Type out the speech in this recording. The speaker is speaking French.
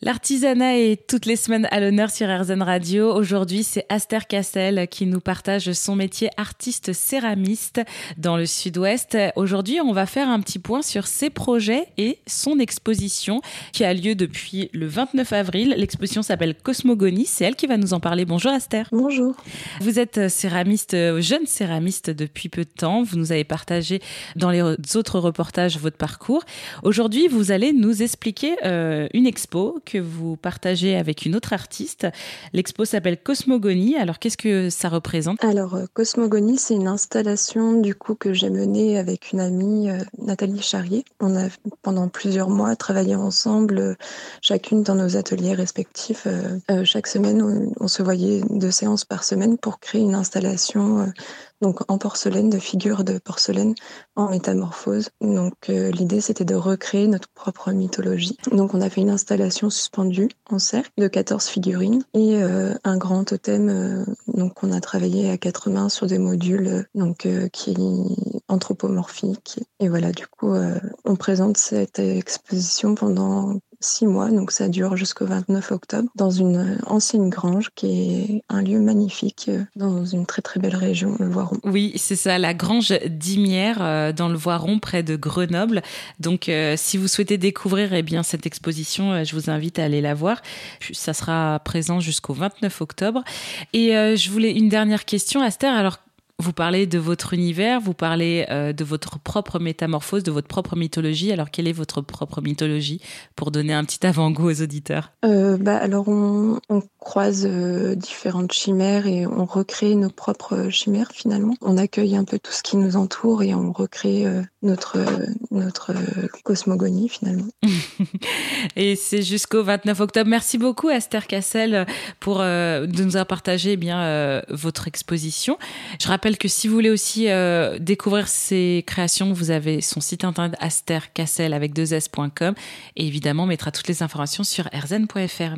L'artisanat est toutes les semaines à l'honneur sur RZN Radio. Aujourd'hui, c'est Aster Cassel qui nous partage son métier artiste céramiste dans le sud-ouest. Aujourd'hui, on va faire un petit point sur ses projets et son exposition qui a lieu depuis le 29 avril. L'exposition s'appelle Cosmogonie. C'est elle qui va nous en parler. Bonjour Aster. Bonjour. Vous êtes céramiste, jeune céramiste depuis peu de temps. Vous nous avez partagé dans les autres reportages votre parcours. Aujourd'hui, vous allez nous expliquer euh, une expo que vous partagez avec une autre artiste. L'expo s'appelle Cosmogonie. Alors, qu'est-ce que ça représente? Alors, euh, Cosmogonie, c'est une installation du coup que j'ai menée avec une amie, euh, Nathalie Charrier. On a pendant plusieurs mois travaillé ensemble, euh, chacune dans nos ateliers respectifs. chaque semaine, on, on, se voyait deux séances par semaine pour créer une installation donc en porcelaine, de figures de porcelaine en métamorphose. Donc euh, l'idée c'était de recréer notre propre mythologie. Donc on a fait une installation suspendue en cercle de 14 figurines et euh, un grand totem. Euh, donc on a travaillé à quatre mains sur des modules donc qui anthropomorphiques. Et voilà, du coup on présente cette exposition pendant six mois, donc ça dure jusqu'au 29 octobre, dans une ancienne grange qui est un lieu magnifique euh, dans une très très belle région, le Voiron. Oui, c'est ça, la grange d'Imière euh, dans le Voiron, près de Grenoble. Donc, euh, si vous souhaitez découvrir eh bien cette exposition, je vous invite à aller la voir. Ça sera présent jusqu'au 29 octobre. Et je voulais une dernière question, Aster. Alors, vous parlez de votre univers, vous parlez euh, de votre propre métamorphose, de votre propre mythologie. Alors, quelle est votre propre mythologie pour donner un petit avant-goût aux auditeurs? Euh, bah, Alors, on, croise euh, différentes chimères et on recrée nos propres chimères finalement. On accueille un peu tout ce qui nous entoure et on recrée euh, notre, notre cosmogonie finalement. et c'est jusqu'au 29 octobre. Merci beaucoup Esther Cassel pour de nous avoir partagé eh bien votre exposition. Je rappelle que si vous voulez aussi euh, découvrir ses créations, vous avez son site internet astercassel avec deux s.com et évidemment on mettra toutes les informations sur erzen.fr.